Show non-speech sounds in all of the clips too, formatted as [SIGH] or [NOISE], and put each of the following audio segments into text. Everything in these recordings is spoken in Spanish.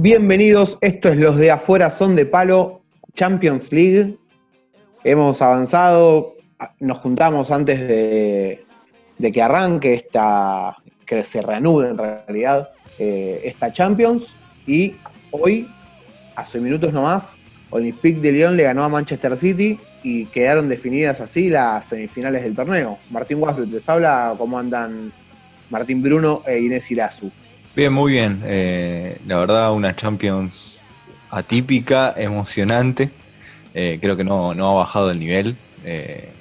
Bienvenidos, esto es Los de Afuera Son de Palo, Champions League. Hemos avanzado, nos juntamos antes de, que arranque esta, que se reanude en realidad, eh, esta Champions. Y hoy, hace minutos nomás, Olympique de Lyon le ganó a Manchester City y quedaron definidas así las semifinales del torneo. Martín Guasbet les habla, cómo andan Martín Bruno e Inés Irazu. Bien, muy bien. Eh, la verdad, una Champions atípica, emocionante. Eh, creo que no, ha bajado el nivel. Eh,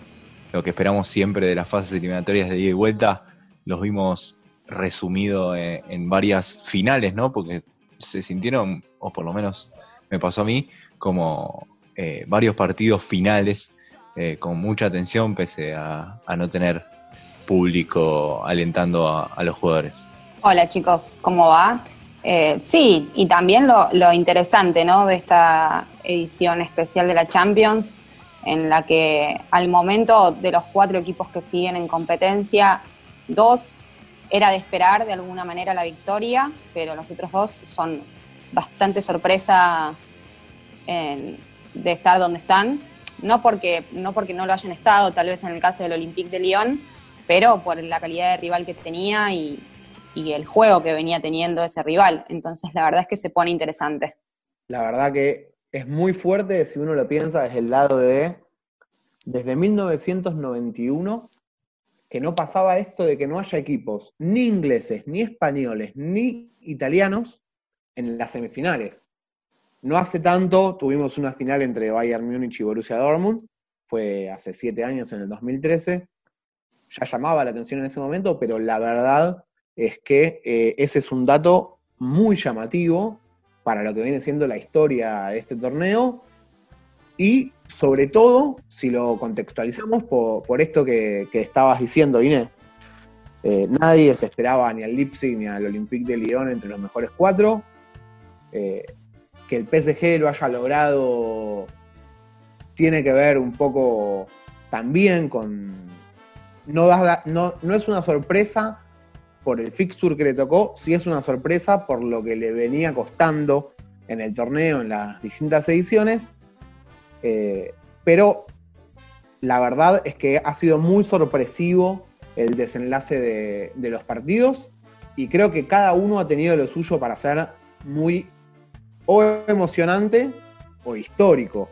lo que esperamos siempre de las fases eliminatorias de ida y vuelta, los vimos resumido en, varias finales, ¿no? Porque se sintieron, o por lo menos me pasó a mí, como varios partidos finales con mucha atención, pese a, no tener público alentando a los jugadores. Hola chicos, ¿cómo va? Eh, sí, y también lo, interesante ¿no? de esta edición especial de la Champions, en la que al momento de los cuatro equipos que siguen en competencia, dos era de esperar de alguna manera la victoria, pero los otros dos son bastante sorpresa de estar donde están. No porque, no porque no lo hayan estado, tal vez en el caso del Olympique de Lyon, pero por la calidad de rival que tenía y, y el juego que venía teniendo ese rival. Entonces, la verdad es que se pone interesante. La verdad que es muy fuerte si uno lo piensa desde el lado de, desde 1991, que no pasaba esto de que no haya equipos ni ingleses, ni españoles, ni italianos en las semifinales. No hace tanto tuvimos una final entre Bayern Múnich y Borussia Dortmund, fue hace siete años, en el 2013. Ya llamaba la atención en ese momento, pero la verdad es que eh, ese es un dato muy llamativo para lo que viene siendo la historia de este torneo y sobre todo si lo contextualizamos por, esto que, estabas diciendo, Inés. Eh, nadie se esperaba ni al Leipzig ni al Olympique de Lyon entre los mejores cuatro. Eh, que el PSG lo haya logrado tiene que ver un poco también con... No, no, no es una sorpresa por el fixture que le tocó, sí es una sorpresa por lo que le venía costando en el torneo en las distintas ediciones, eh, pero la verdad es que ha sido muy sorpresivo el desenlace de, los partidos y creo que cada uno ha tenido lo suyo para ser muy o emocionante o histórico.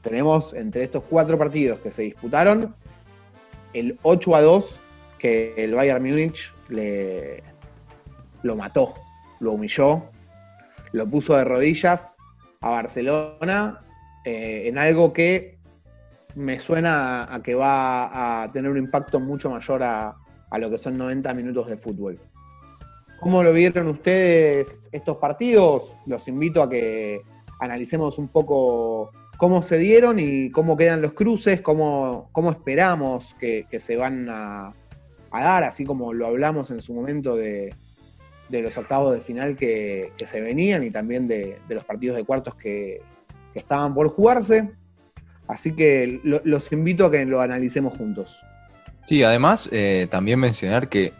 Tenemos entre estos cuatro partidos que se disputaron el 8 a 2 que el Bayern Múnich le, lo mató, lo humilló, lo puso de rodillas a Barcelona eh, en algo que me suena a, que va a tener un impacto mucho mayor a, a lo que son 90 minutos de fútbol. ¿Cómo lo vieron ustedes estos partidos? Los invito a que analicemos un poco cómo se dieron y cómo quedan los cruces, cómo, cómo esperamos que, que se van a, a dar, así como lo hablamos en su momento de, los octavos de final que, se venían y también de, los partidos de cuartos que, estaban por jugarse. Así que los invito a que lo analicemos juntos. Sí, además eh, también mencionar que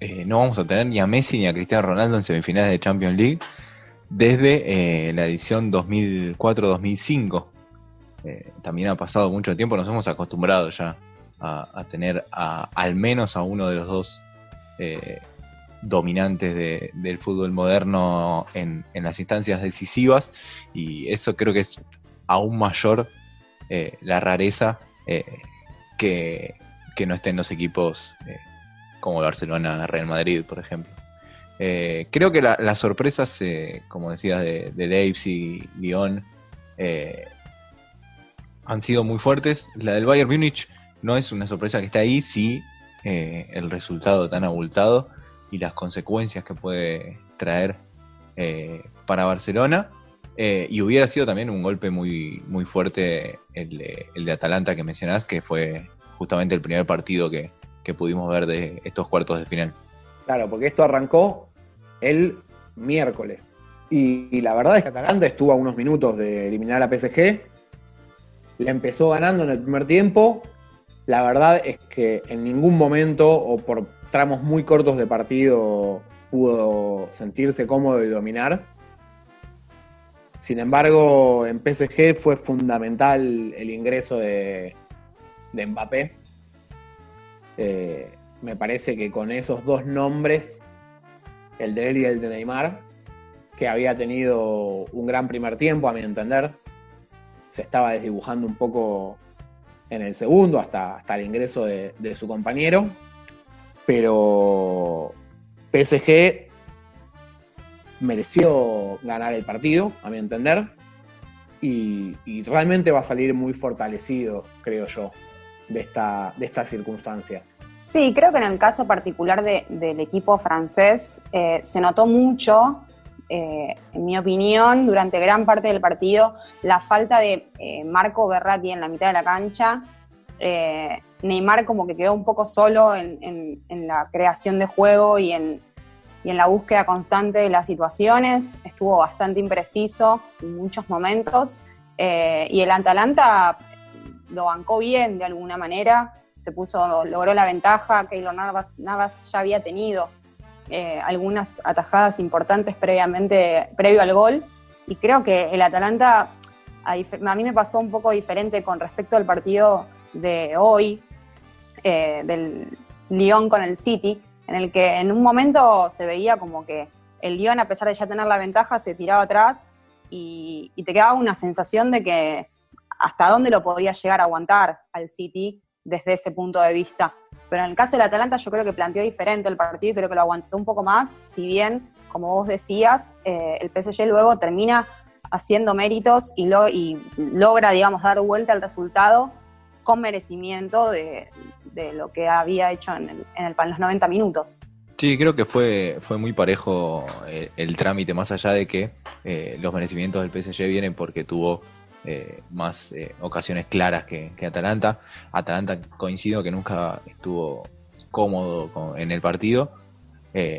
eh, no vamos a tener ni a Messi ni a Cristiano Ronaldo en semifinales de Champions League desde eh, la edición 2004-2005. también ha pasado mucho tiempo, nos hemos acostumbrado ya a, tener al menos a uno de los dos eh, dominantes del fútbol moderno en, las instancias decisivas y eso creo que es aún mayor eh, la rareza eh, que, no estén los equipos como Barcelona, Real Madrid, por ejemplo. creo que las sorpresas, como decías, de, de Leipzig, Lyon, han sido muy fuertes. La del Bayern Múnich no es una sorpresa que está ahí, sí eh, el resultado tan abultado y las consecuencias que puede traer eh, para Barcelona. Eh, y hubiera sido también un golpe muy, muy fuerte el de, Atalanta que mencionás, que fue justamente el primer partido que, pudimos ver de estos cuartos de final. Claro, porque esto arrancó el miércoles. Y, y, la verdad es que Atalanta estuvo a unos minutos de eliminar a PSG. Le empezó ganando en el primer tiempo la verdad es que en ningún momento o por tramos muy cortos de partido pudo sentirse cómodo y dominar. Sin embargo, en PSG fue fundamental el ingreso de, Mbappé. Eh, me parece que con esos dos nombres, el de él y el de Neymar, que había tenido un gran primer tiempo, a mi entender, se estaba desdibujando un poco en el segundo, hasta, hasta el ingreso de, su compañero. Pero PSG mereció ganar el partido, a mi entender, y, realmente va a salir muy fortalecido, creo yo, de esta, de esta circunstancia. Sí, creo que en el caso particular del equipo francés eh, se notó mucho, eh, en mi opinión, durante gran parte del partido, la falta de eh, Marco Berratti en la mitad de la cancha. Neymar como que quedó un poco solo en la creación de juego y en, la búsqueda constante de las situaciones. Estuvo bastante impreciso en muchos momentos. Eh, y el Atalanta lo bancó bien de alguna manera, se puso, logró la ventaja, Keylor Navas, Navas ya había tenido eh, algunas atajadas importantes previamente, previo al gol, y creo que el Atalanta, a, mí me pasó un poco diferente con respecto al partido de hoy, eh, del Lyon con el City, en el que en un momento se veía como que el Lyon, a pesar de ya tener la ventaja, se tiraba atrás y, te quedaba una sensación de que hasta dónde lo podía llegar a aguantar al City desde ese punto de vista. Pero en el caso del Atalanta yo creo que planteó diferente el partido y creo que lo aguantó un poco más, si bien, como vos decías, eh, el PSG luego termina haciendo méritos y, lo, logra, digamos, dar vuelta al resultado con merecimiento de, lo que había hecho en, los 90 minutos. Sí, creo que fue, fue muy parejo eh, el, trámite, más allá de que eh, los merecimientos del PSG vienen porque tuvo eh, más ocasiones claras que, Atalanta. Atalanta coincido que nunca estuvo cómodo en el partido,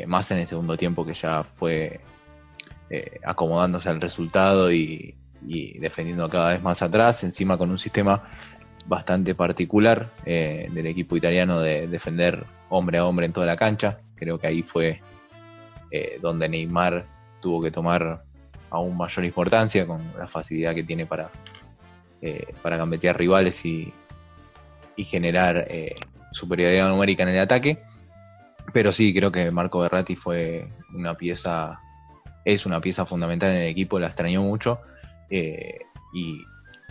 más en el segundo tiempo que ya fue acomodándose al resultado y, y defendiendo cada vez más atrás, encima con un sistema bastante particular eh, del equipo italiano de defender hombre a hombre en toda la cancha. Creo que ahí fue eh, donde Neymar tuvo que tomar aún mayor importancia con la facilidad que tiene para, eh, para rivales y, y generar superioridad numérica en el ataque. Pero sí, creo que Marco Berratti fue una pieza, es una pieza fundamental en el equipo, la extrañó mucho. y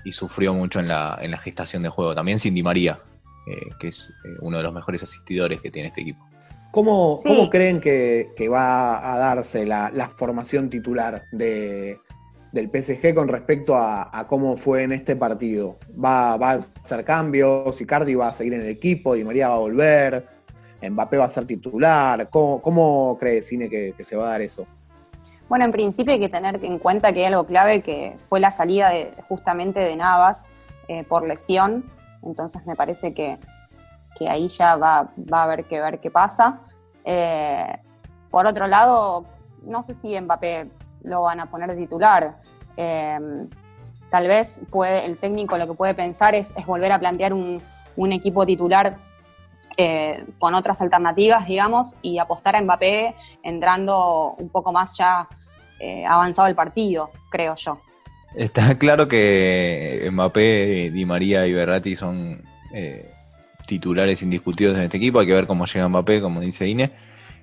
y sufrió mucho en la, en la gestación de juego. También Cindy María, eh, que es eh, uno de los mejores asistidores que tiene este equipo. ¿Cómo, creen que, va a darse la, formación titular de, del PSG con respecto a, cómo fue en este partido? ¿Va, a hacer cambios? ¿Icardi va a seguir en el equipo? ¿Di María va a volver? ¿Mbappé va a ser titular? ¿Cómo, cómo cree Cine que se va a dar eso? Bueno, en principio hay que tener en cuenta que hay algo clave que fue la salida de, justamente de Navas eh, por lesión, entonces me parece que, ahí ya va, a haber que ver qué pasa. Eh, por otro lado, no sé si Mbappé lo van a poner de titular. Eh, tal vez el técnico lo que puede pensar es, volver a plantear un, equipo titular con otras alternativas, digamos, y apostar a Mbappé entrando un poco más ya eh, avanzado el partido, creo yo. Está [LAUGHS] claro que Mbappé, Di María y Berratti son eh, titulares indiscutidos en este equipo. Hay que ver cómo llega Mbappé, como dice Ine.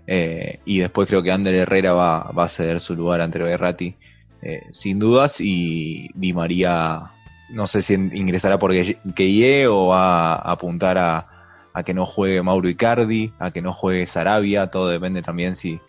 Eh, y después creo que Ander Herrera va, a ceder su lugar ante Berratti, sin dudas. Y Di María, no sé si ingresará por Gueye o va a apuntar a, que no juegue Mauro Icardi, a que no juegue Sarabia. Todo depende también si,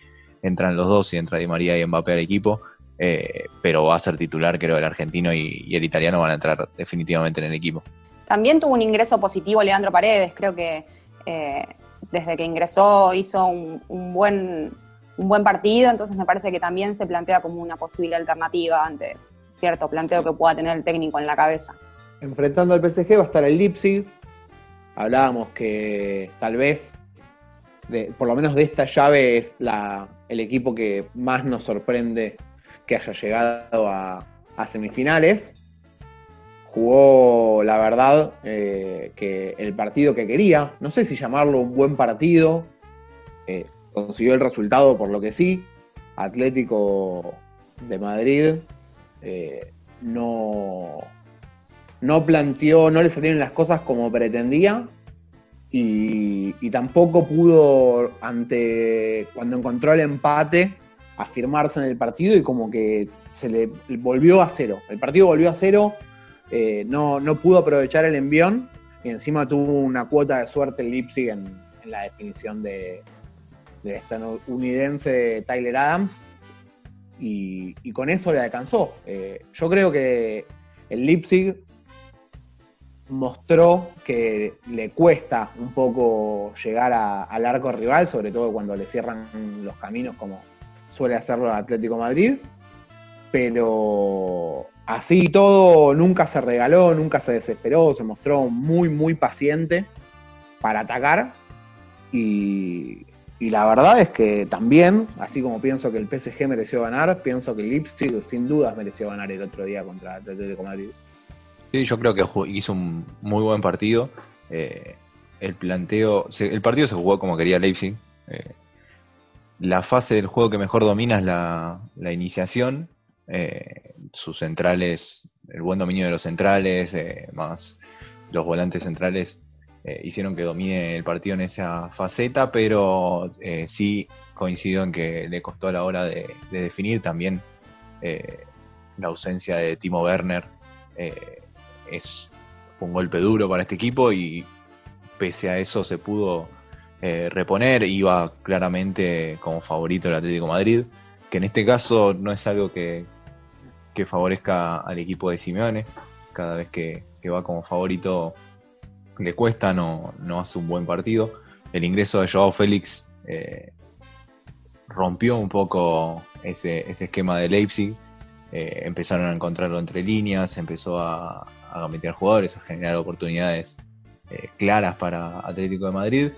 entran los dos y entra Di María y Mbappé al equipo, eh, pero va a ser titular, creo, el argentino y, el italiano van a entrar definitivamente en el equipo. También tuvo un ingreso positivo Leandro Paredes, creo que eh, desde que ingresó hizo un, buen, un buen partido, entonces me parece que también se plantea como una posible alternativa ante cierto planteo que pueda tener el técnico en la cabeza. Enfrentando al PSG va a estar el Leipzig. Hablábamos que tal vez, por lo menos de esta llave, es la, el equipo que más nos sorprende que haya llegado a, semifinales. Jugó, la verdad, eh, que el partido que quería, no sé si llamarlo un buen partido, eh, consiguió el resultado por lo que sí. Atlético de Madrid eh, no, no planteó, no le salieron las cosas como pretendía y, y, tampoco pudo, ante cuando encontró el empate, afirmarse en el partido y como que se le volvió a cero. El partido volvió a cero, eh, no, no, pudo aprovechar el envión y encima tuvo una cuota de suerte el Leipzig en, la definición de, de estadounidense Tyler Adams y, y, con eso le alcanzó. Eh, yo creo que el Leipzig mostró que le cuesta un poco llegar a, al arco rival, sobre todo cuando le cierran los caminos como suele hacerlo el Atlético Madrid, pero así todo nunca se regaló, nunca se desesperó, se mostró muy, muy paciente para atacar y, la verdad es que también, así como pienso que el PSG mereció ganar, pienso que el Leipzig sin dudas mereció ganar el otro día contra el Atlético Madrid. Sí, yo creo que hizo un muy buen partido. Eh, el planteo, el partido se jugó como quería Leipzig. Eh, la fase del juego que mejor domina es la iniciación. Eh, sus centrales, el buen dominio de los centrales, eh, más los volantes centrales, eh, hicieron que domine el partido en esa faceta, pero sí coincido en que le costó a la hora de, de definir también la ausencia de Timo Werner. es, fue un golpe duro para este equipo y pese a eso se pudo reponer. Iba claramente como favorito el Atlético Madrid, que en este caso no es algo que, que favorezca al equipo de Simeone. Cada vez que, va como favorito le cuesta, no, no, hace un buen partido. El ingreso de Joao Félix eh, rompió un poco ese, ese esquema de Leipzig. Eh, empezaron a encontrarlo entre líneas, empezó a, a meter jugadores, a generar oportunidades eh, claras para Atlético de Madrid.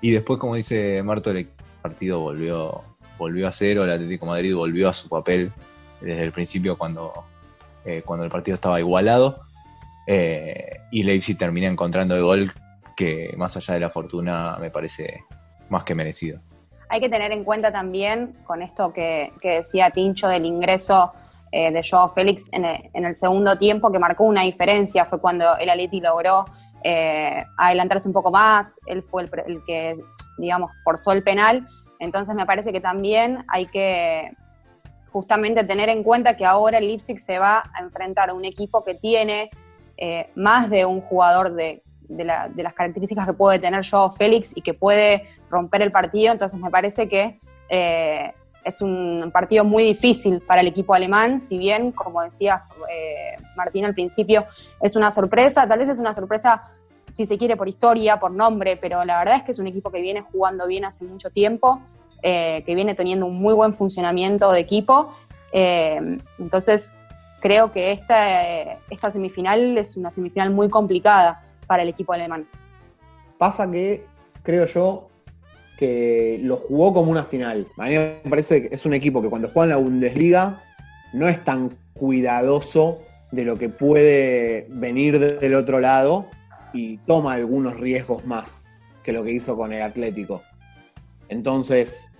Y después, como dice Marto, el partido volvió, volvió a cero, el Atlético de Madrid volvió a su papel desde el principio cuando, eh, cuando el partido estaba igualado. Eh, y Leipzig termina encontrando el gol que más allá de la fortuna me parece más que merecido. Hay que tener en cuenta también con esto que, que decía Tincho del ingreso eh, de Joao Félix en el, en el, segundo tiempo que marcó una diferencia, fue cuando el Atleti logró adelantarse un poco más, él fue el, el que, digamos, forzó el penal, entonces me parece que también hay que justamente tener en cuenta que ahora el Leipzig se va a enfrentar a un equipo que tiene eh, más de un jugador de, de, la, de, las características que puede tener Joao Félix y que puede romper el partido, entonces me parece que eh, es un partido muy difícil para el equipo alemán, si bien, como decía eh, Martín al principio, es una sorpresa, tal vez es una sorpresa si se quiere por historia, por nombre, pero la verdad es que es un equipo que viene jugando bien hace mucho tiempo, eh, que viene teniendo un muy buen funcionamiento de equipo, eh, entonces creo que esta, esta semifinal es una semifinal muy complicada para el equipo alemán. Pasa que, creo yo, que lo jugó como una final. A mí me parece que es un equipo que cuando juega en la Bundesliga no es tan cuidadoso de lo que puede venir del otro lado y toma algunos riesgos más que lo que hizo con el Atlético. Entonces,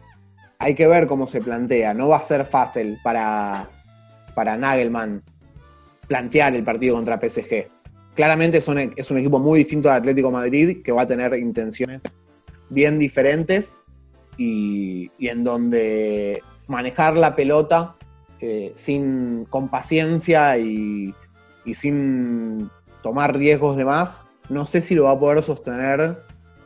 hay que ver cómo se plantea. No va a ser fácil para, para Nagelman plantear el partido contra PSG. Claramente es un, es un equipo muy distinto al Atlético Madrid que va a tener intenciones bien diferentes y, y en donde manejar la pelota eh, sin, con paciencia y, y, sin tomar riesgos de más, no sé si lo va a poder sostener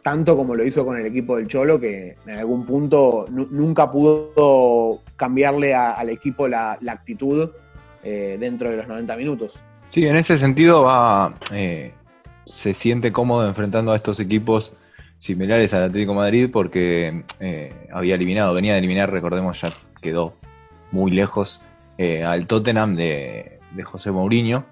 tanto como lo hizo con el equipo del Cholo, que en algún punto nunca pudo cambiarle al equipo la, actitud eh, dentro de los 90 minutos. Sí, en ese sentido va, eh, se siente cómodo enfrentando a estos equipos similares al Atlético Madrid porque eh, había eliminado, venía de eliminar, recordemos, ya quedó muy lejos al Tottenham de, José Mourinho,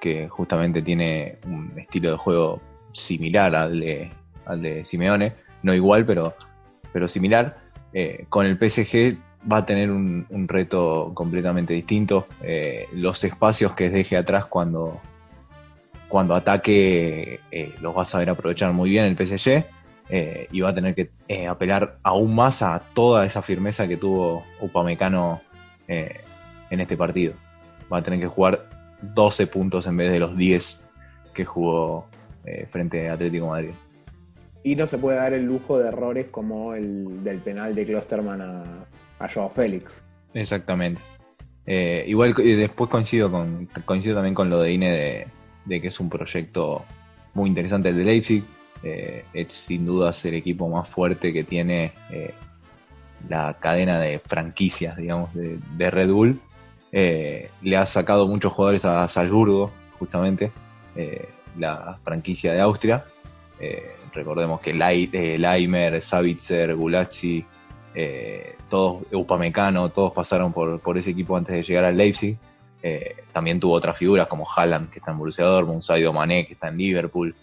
que justamente tiene un estilo de juego similar al de, al de Simeone, no igual, pero, pero similar. Eh, con el PSG va a tener un, reto completamente distinto. Eh, los espacios que deje atrás cuando, cuando ataque eh, los va a saber aprovechar muy bien el PSG y va a tener que apelar aún más a toda esa firmeza que tuvo Upamecano en este partido. va a tener que jugar 12 puntos en vez de los 10 que jugó frente a Atlético Madrid. Y no se puede dar el lujo de errores como el del penal de Klosterman a, a Joao Félix. Exactamente. Eh, igual después coincido con coincido también con lo de INE de, que es un proyecto muy interesante el de Leipzig. Eh, es sin dudas el equipo más fuerte que tiene la cadena de franquicias, digamos, de, Red Bull. le ha sacado muchos jugadores a Salzburgo, justamente la franquicia de Austria. Eh, recordemos que Leimer, Savitzer, Gulacci, eh, todos, Upamecano, todos pasaron por, ese equipo antes de llegar al Leipzig. Eh, también tuvo otras figuras como Haaland, que está en Borussia Dortmund, Sadio Mané, que está en Liverpool.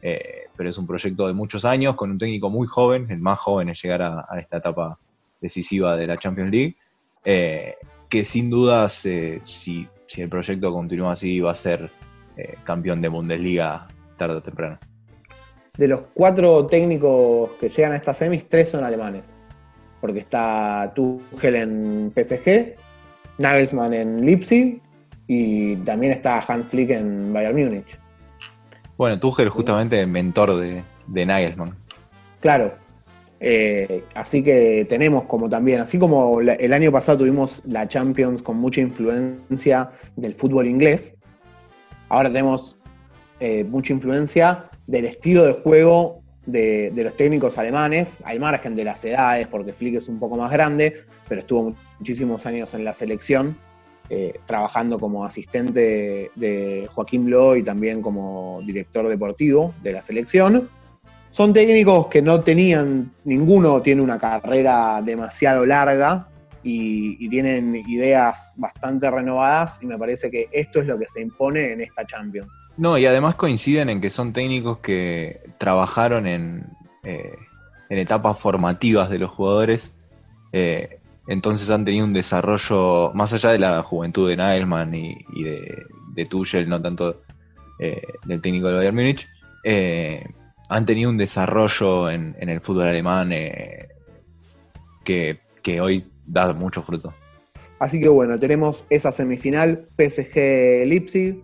pero es un proyecto de muchos años, con un técnico muy joven, el más joven en llegar a, esta etapa decisiva de la Champions League. que sin dudas, si, si el proyecto continúa así, va a ser eh, campeón de Bundesliga tarde o temprano. De los cuatro técnicos que llegan a esta semis, tres son alemanes. Porque está Tuchel en PSG, Nagelsmann en Leipzig y también está Hans Flick en Bayern Múnich. Bueno, Tuchel justamente mentor de, de Nagelsmann. Claro. Eh, así que tenemos como también, así como el año pasado tuvimos la Champions con mucha influencia del fútbol inglés, Ahora tenemos eh, mucha influencia del estilo de juego de, los técnicos alemanes, al margen de las edades, porque Flick es un poco más grande, pero estuvo muchísimos años en la selección, eh, trabajando como asistente de Joaquín Lowe y también como director deportivo de la selección. Son técnicos que no tenían, ninguno tiene una carrera demasiado larga, y, tienen ideas bastante renovadas y me parece que esto es lo que se impone en esta Champions. No, y además coinciden en que son técnicos que trabajaron en, eh, etapas formativas de los jugadores, eh, entonces han tenido un desarrollo, más allá de la juventud de Nagelman y, de, de, Tuchel, no tanto eh, del técnico de Bayern Múnich, han tenido un desarrollo en, en el fútbol alemán que, que hoy da mucho fruto. Así que bueno, tenemos esa semifinal PSG-Leipzig.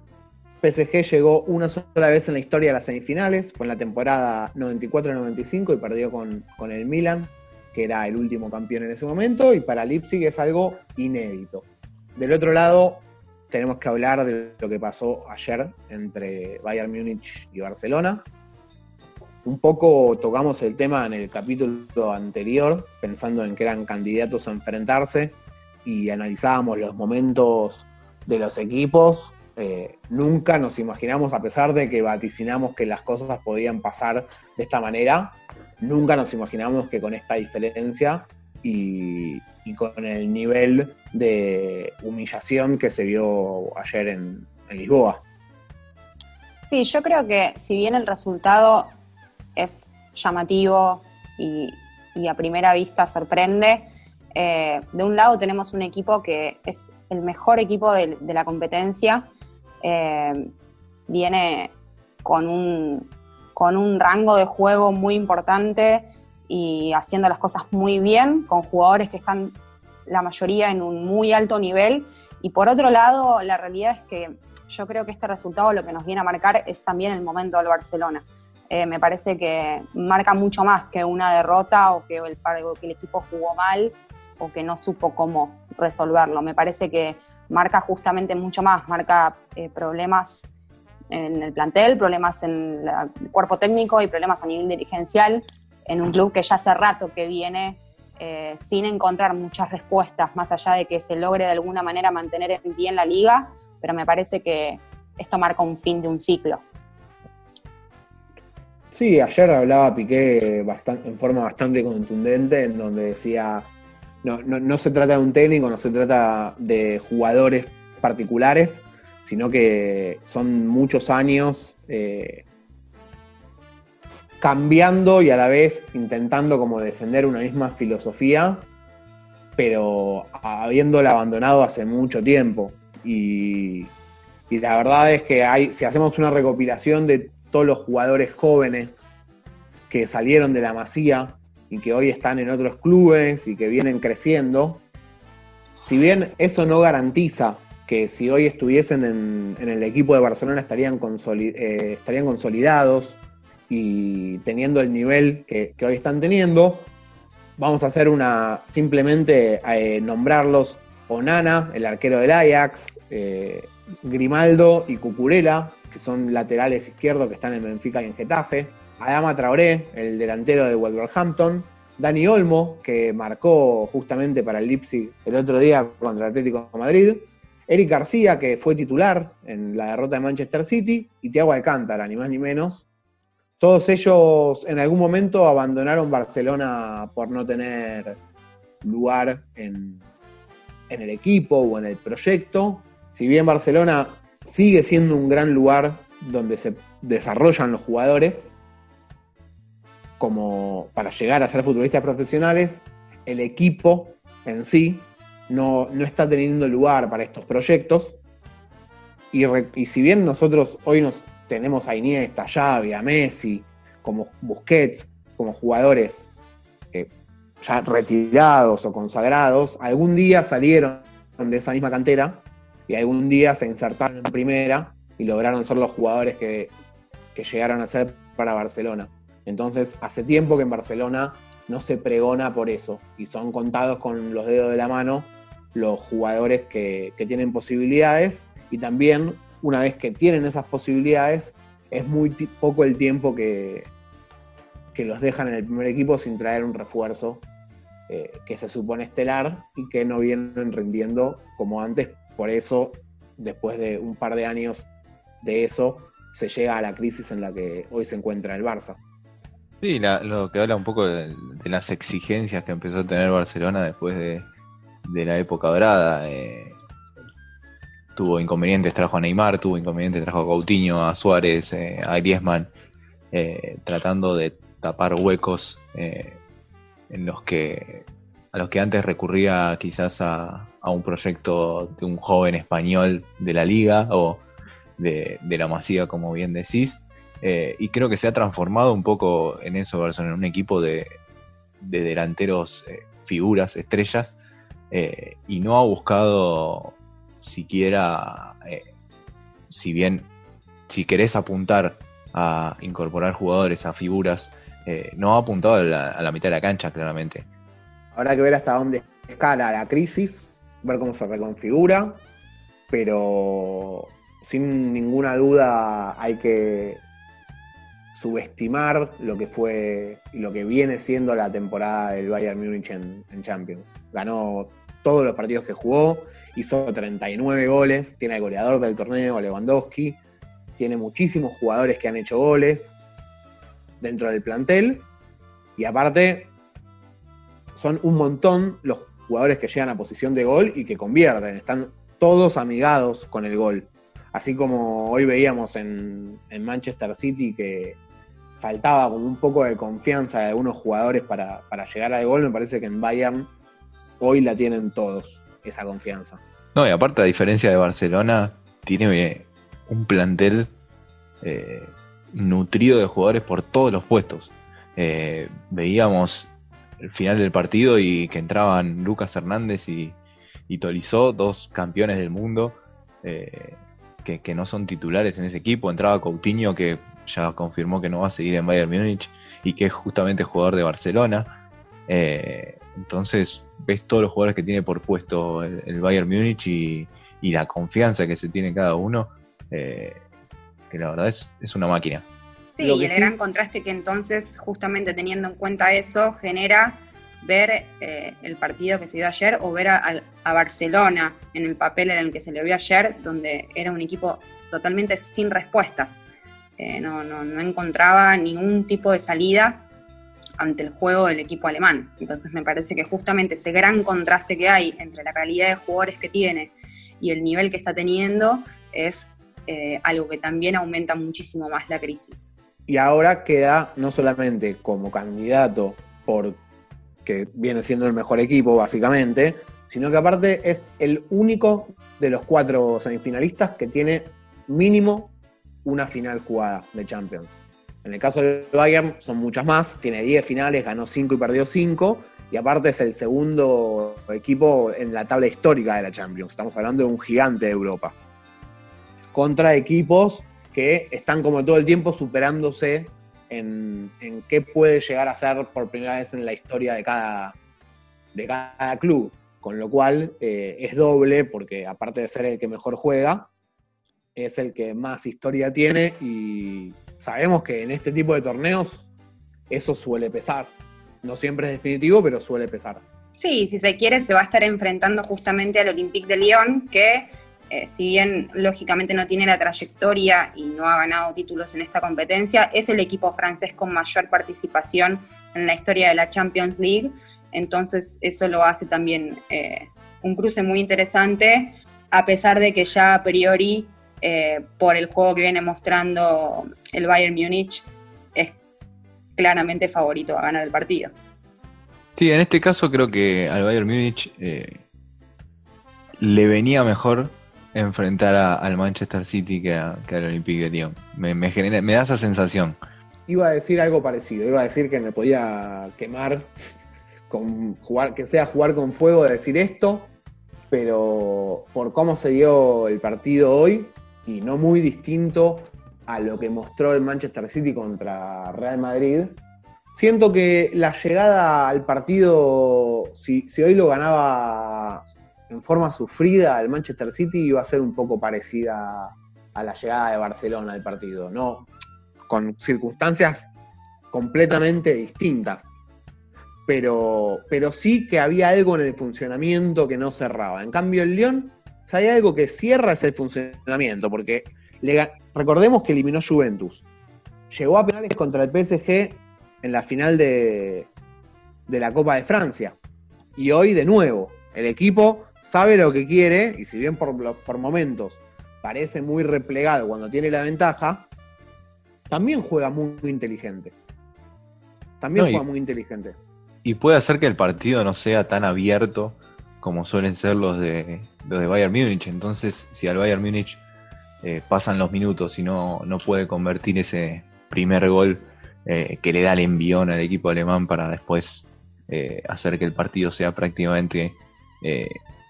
PSG llegó una sola vez en la historia de las semifinales, fue en la temporada 94-95 y perdió con, con el Milan, que era el último campeón en ese momento, y para Leipzig es algo inédito. Del otro lado, tenemos que hablar de lo que pasó ayer entre Bayern Múnich y Barcelona. Un poco tocamos el tema en el capítulo anterior, pensando en que eran candidatos a enfrentarse y analizábamos los momentos de los equipos. Eh, nunca nos imaginamos, a pesar de que vaticinamos que las cosas podían pasar de esta manera, nunca nos imaginamos que con esta diferencia y, con el nivel de humillación que se vio ayer en, Lisboa. Sí, yo creo que si bien el resultado es llamativo y, a primera vista sorprende. Eh, de un lado tenemos un equipo que es el mejor equipo de, la competencia, eh, viene con un, con un rango de juego muy importante y haciendo las cosas muy bien, con jugadores que están la mayoría en un muy alto nivel. Y por otro lado, la realidad es que yo creo que este resultado lo que nos viene a marcar es también el momento del Barcelona. Eh, me parece que marca mucho más que una derrota o que el, que el equipo jugó mal o que no supo cómo resolverlo. Me parece que marca justamente mucho más, marca eh, problemas en el plantel, problemas en el cuerpo técnico y problemas a nivel dirigencial en un club que ya hace rato que viene eh, sin encontrar muchas respuestas, más allá de que se logre de alguna manera mantener en pie en la liga, pero me parece que esto marca un fin de un ciclo. Sí, ayer hablaba Piqué en forma bastante contundente, en donde decía, no, se trata de un técnico, no se trata de jugadores particulares, sino que son muchos años eh, cambiando y a la vez intentando como defender una misma filosofía, pero habiéndola abandonado hace mucho tiempo. Y, la verdad es que si hacemos una recopilación de todos los jugadores jóvenes que salieron de la masía y que hoy están en otros clubes y que vienen creciendo, si bien eso no garantiza que si hoy estuviesen en, el equipo de Barcelona estarían, eh, estarían consolidados y teniendo el nivel que, hoy están teniendo. Vamos a hacer una, simplemente eh, nombrarlos Onana, el arquero del Ajax, eh, Grimaldo y Cucurella, que son laterales izquierdos que están en Benfica y en Getafe, Adama Traoré, el delantero de Wolverhampton, Dani Olmo, que marcó justamente para el Leipzig el otro día contra el Atlético de Madrid, Eric García, que fue titular en la derrota de Manchester City, y Thiago Alcántara, ni más ni menos. Todos ellos en algún momento abandonaron Barcelona por no tener lugar en, en el equipo o en el proyecto. Si bien Barcelona sigue siendo un gran lugar donde se desarrollan los jugadores, como para llegar a ser futbolistas profesionales, el equipo en sí no, está teniendo lugar para estos proyectos. Y, si bien nosotros hoy nos tenemos a Iniesta, Xavi, a Messi, como Busquets, como jugadores eh, ya retirados o consagrados, algún día salieron de esa misma cantera y algún día se insertaron en primera y lograron ser los jugadores que, que llegaron a ser para Barcelona. Entonces, hace tiempo que en Barcelona no se pregona por eso y son contados con los dedos de la mano los jugadores que, tienen posibilidades y también una vez que tienen esas posibilidades es muy poco el tiempo que, que los dejan en el primer equipo sin traer un refuerzo eh, que se supone estelar y que no vienen rindiendo como antes. Por eso, después de un par de años de eso, se llega a la crisis en la que hoy se encuentra el Barça. Sí, lo que habla un poco de, las exigencias que empezó a tener Barcelona después de, la época dorada. Eh, tuvo inconvenientes, trajo a Neymar, tuvo inconvenientes, trajo a Coutinho, a Suárez, eh, a Griezmann, eh, tratando de tapar huecos en los que a los que antes recurría quizás a, un proyecto de un joven español de la liga o de, de la Masía, como bien decís. Eh, y creo que se ha transformado un poco en eso, en un equipo de, delanteros eh, figuras, estrellas, eh, y no ha buscado siquiera, si bien, si querés apuntar a incorporar jugadores, a figuras, no ha apuntado a la, mitad de la cancha, claramente. Habrá que ver hasta dónde escala la crisis, ver cómo se reconfigura, pero sin ninguna duda hay que subestimar lo que fue y lo que viene siendo la temporada del Bayern Múnich en, Champions. Ganó todos los partidos que jugó, hizo 39 goles, tiene el goleador del torneo, Lewandowski, tiene muchísimos jugadores que han hecho goles dentro del plantel y aparte son un montón los jugadores que llegan a posición de gol y que convierten, están todos amigados con el gol. Así como hoy veíamos en Manchester City que faltaba como un poco de confianza de algunos jugadores para, llegar al gol, me parece que en Bayern hoy la tienen todos, esa confianza. No, y aparte, a diferencia de Barcelona, tiene eh, un plantel eh, nutrido de jugadores por todos los puestos. Eh, veíamos el final del partido y que entraban Lucas Hernández y, y Tolizó, dos campeones del mundo, que, no son titulares en ese equipo. Entraba Coutinho, que ya confirmó que no va a seguir en Bayern Múnich y que es justamente jugador de Barcelona. Eh, entonces ves todos los jugadores que tiene por puesto el, Bayern Múnich y, la confianza que se tiene cada uno, eh, que la verdad es, es una máquina. Sí, y el gran contraste que entonces, justamente teniendo en cuenta eso, genera ver eh, el partido que se dio ayer o ver a, a, Barcelona en el papel en el que se le vio ayer, donde era un equipo totalmente sin respuestas. Eh, no, encontraba ningún tipo de salida ante el juego del equipo alemán. Entonces me parece que justamente ese gran contraste que hay entre la calidad de jugadores que tiene y el nivel que está teniendo es eh, algo que también aumenta muchísimo más la crisis. Y ahora queda no solamente como candidato por que viene siendo el mejor equipo básicamente, sino que aparte es el único de los cuatro semifinalistas que tiene mínimo una final jugada de Champions. En el caso del Bayern son muchas más, tiene 10 finales, ganó 5 y perdió 5, y aparte es el segundo equipo en la tabla histórica de la Champions. Estamos hablando de un gigante de Europa. Contra equipos que están como todo el tiempo superándose en, qué puede llegar a ser por primera vez en la historia de cada, de cada club. Con lo cual eh, es doble, porque aparte de ser el que mejor juega, es el que más historia tiene y sabemos que en este tipo de torneos eso suele pesar. No siempre es definitivo, pero suele pesar. Sí, si se quiere, se va a estar enfrentando justamente al Olympique de Lyon, que eh, si bien lógicamente no tiene la trayectoria y no ha ganado títulos en esta competencia, es el equipo francés con mayor participación en la historia de la Champions League. Entonces eso lo hace también eh, un cruce muy interesante, a pesar de que ya a priori, eh, por el juego que viene mostrando el Bayern Múnich, es claramente favorito a ganar el partido. Sí, en este caso creo que al Bayern Múnich eh, le venía mejor enfrentar al Manchester City que, al Olympique de Lyon. Me, me, da esa sensación. Iba a decir algo parecido, iba a decir que me podía quemar con jugar, que sea jugar con fuego de decir esto, pero por cómo se dio el partido hoy, y no muy distinto a lo que mostró el Manchester City contra Real Madrid, siento que la llegada al partido, si, hoy lo ganaba en forma sufrida el Manchester City, iba a ser un poco parecida a la llegada de Barcelona al partido, ¿no? Con circunstancias completamente distintas. Pero, pero sí que había algo en el funcionamiento que no cerraba. En cambio, el León, si hay algo que cierra es el funcionamiento, porque recordemos que eliminó Juventus. Llegó a penales contra el PSG en la final de, la Copa de Francia. Y hoy de nuevo, el equipo sabe lo que quiere y si bien por, por momentos parece muy replegado cuando tiene la ventaja, también juega muy, inteligente. También juega muy inteligente. Y puede hacer que el partido no sea tan abierto como suelen ser los de, los de Bayern Múnich. Entonces, si al Bayern Múnich eh, pasan los minutos y no, no puede convertir ese primer gol eh, que le da el envión al equipo alemán para después eh, hacer que el partido sea prácticamente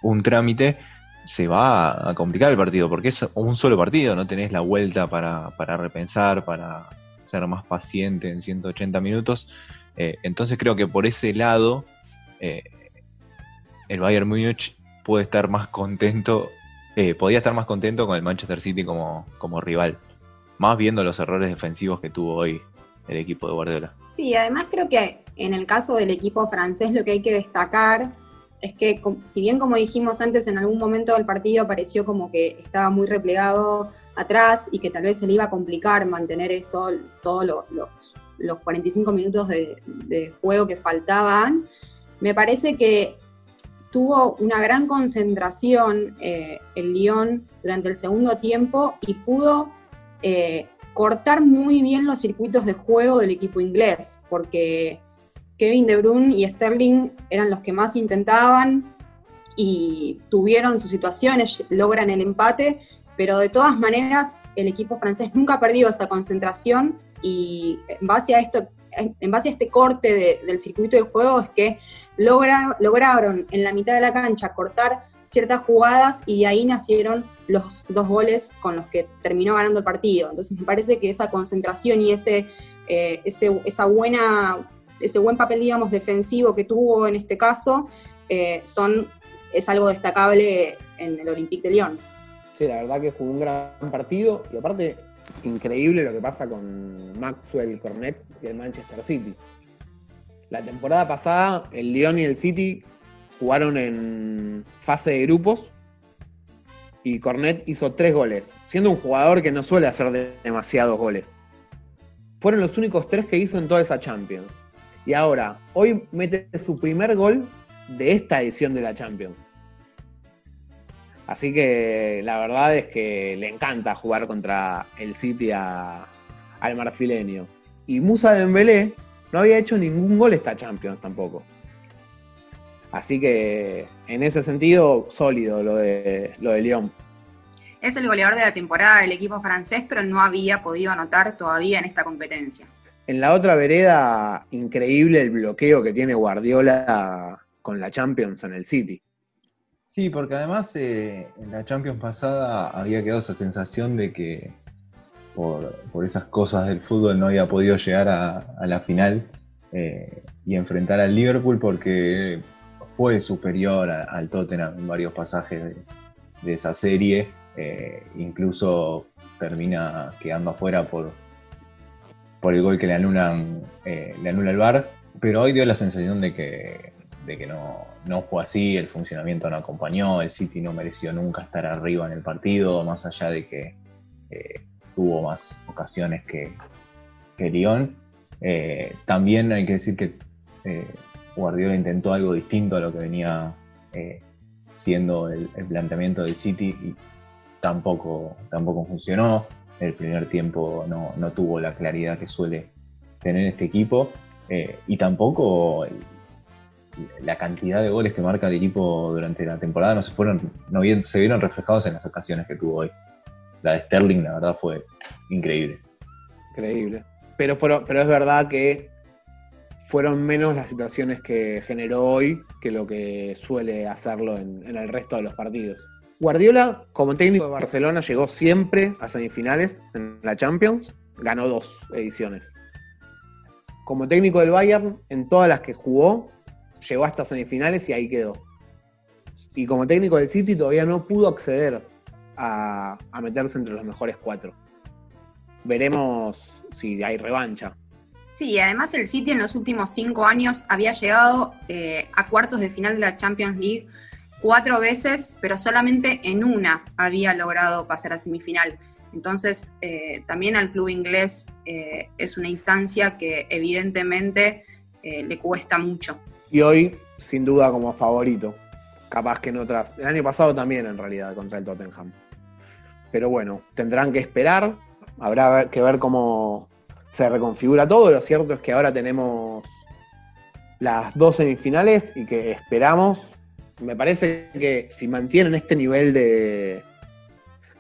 un trámite, se va a complicar el partido, porque es un solo partido, no tenés la vuelta para, para repensar, para ser más paciente en 180 minutos. entonces creo que por ese lado el Bayern Múnich puede estar más contento eh, podía estar más contento con el Manchester City como, como rival. Más viendo los errores defensivos que tuvo hoy el equipo de Guardiola. Sí, además creo que en el caso del equipo francés lo que hay que destacar es que si bien como dijimos antes en algún momento del partido pareció como que estaba muy replegado atrás y que tal vez se le iba a complicar mantener eso todos los, los 45 minutos de, de juego que faltaban, me parece que tuvo una gran concentración eh, el Lyon durante el segundo tiempo y pudo eh, cortar muy bien los circuitos de juego del equipo inglés, porque Kevin De Bruyne y Sterling eran los que más intentaban y tuvieron sus situaciones, logran el empate, pero de todas maneras el equipo francés nunca perdió esa concentración y en base a esto, en base a este corte del circuito de juego es que lograron en la mitad de la cancha cortar ciertas jugadas y de ahí nacieron los dos goles con los que terminó ganando el partido. Entonces me parece que esa concentración y ese, eh, esa buena, ese buen papel, digamos, defensivo que tuvo en este caso, eh, son, es algo destacable en el Olympique de Lyon. Sí, la verdad que jugó un gran partido y aparte increíble lo que pasa con Maxwell Cornet y el Manchester City. La temporada pasada, el Lyon y el City jugaron en fase de grupos y Cornet hizo tres goles, siendo un jugador que no suele hacer demasiados goles. Fueron los únicos tres que hizo en toda esa Champions. Y ahora, hoy mete su primer gol de esta edición de la Champions. Así que la verdad es que le encanta jugar contra el City al marfileño. Y Musa Dembélé no había hecho ningún gol esta Champions tampoco. Así que en ese sentido, sólido lo de, lo de Lyon. Es el goleador de la temporada del equipo francés, pero no había podido anotar todavía en esta competencia. En la otra vereda, increíble el bloqueo que tiene Guardiola con la Champions en el City. Sí, porque además eh, en la Champions pasada había quedado esa sensación de que por, esas cosas del fútbol no había podido llegar a, la final eh, y enfrentar al Liverpool porque fue superior al Tottenham en varios pasajes de, esa serie. Eh, incluso termina quedando afuera por, por el gol que le anulan eh, le anula el VAR. Pero hoy dio la sensación de que, de que no, no fue así, el funcionamiento no acompañó, el City no mereció nunca estar arriba en el partido, más allá de que tuvo más ocasiones que, que Lyon. también hay que decir que Guardiola intentó algo distinto a lo que venía eh, siendo el, planteamiento del City y tampoco, tampoco funcionó. El primer tiempo no, tuvo la claridad que suele tener este equipo eh, y tampoco la cantidad de goles que marca el equipo durante la temporada no se fueron, no se vieron reflejados en las ocasiones que tuvo hoy. La de Sterling, la verdad, fue increíble. Increíble. Pero, pero es verdad que fueron menos las situaciones que generó hoy que lo que suele hacerlo en, el resto de los partidos. Guardiola, como técnico de Barcelona, llegó siempre a semifinales en la Champions, ganó dos ediciones. Como técnico del Bayern, en todas las que jugó, llegó hasta semifinales y ahí quedó. Y como técnico del City todavía no pudo acceder a meterse entre los mejores cuatro. Veremos si hay revancha. Sí, además el City en los últimos cinco años había llegado eh, a cuartos de final de la Champions League cuatro veces, pero solamente en una había logrado pasar a semifinal. Entonces, eh, también al club inglés eh, es una instancia que evidentemente le cuesta mucho. Y hoy, sin duda, como favorito. Capaz que en otras. El año pasado también, en realidad, contra el Tottenham. Pero bueno, tendrán que esperar. Habrá que ver cómo, se reconfigura todo. Lo cierto es que ahora tenemos las dos semifinales y que esperamos. Me parece que si mantienen este nivel de,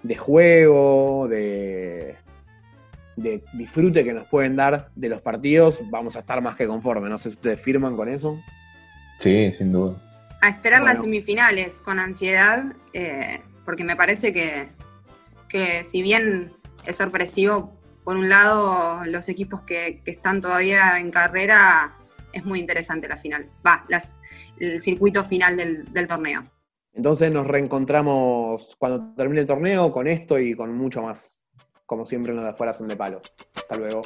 de juego, de, de disfrute que nos pueden dar de los partidos, vamos a estar más que conformes. No sé si ustedes firman con eso. Sí, sin duda. A esperar las semifinales con ansiedad, eh, porque me parece que, que si bien es sorpresivo, por un lado, los equipos que, están todavía en carrera, es muy interesante la final. Va, las, el circuito final del, del torneo. Entonces nos reencontramos cuando termine el torneo con esto y con mucho más. Como siempre, los de afuera son de palo. Hasta luego.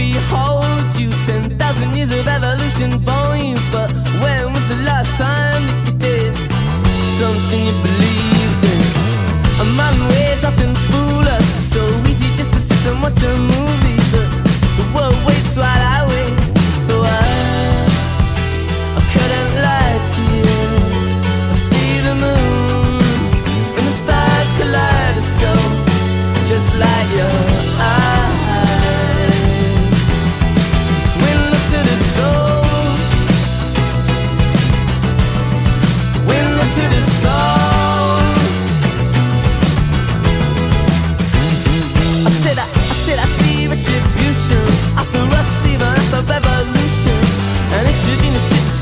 Behold, you 10,000 years of evolution born you. But when was the last time that you did something you believed in? A man ways often fool us. It's so easy just to sit and watch a movie, but the world waits while I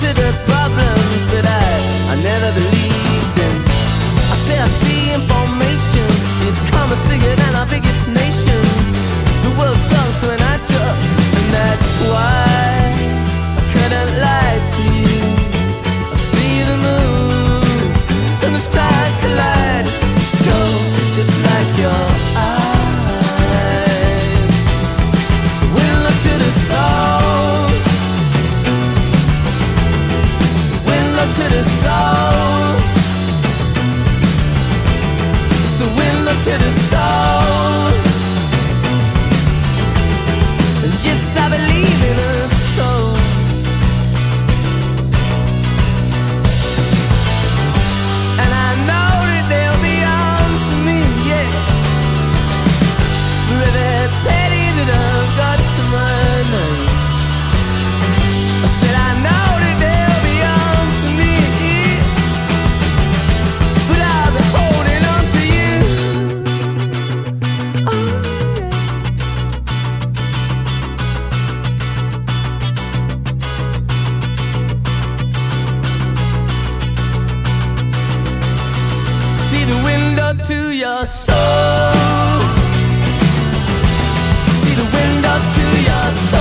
to the problems that I, I never believed in. I say I see information soul. Yes, I believe in a soul. To your soul. See the window to your soul.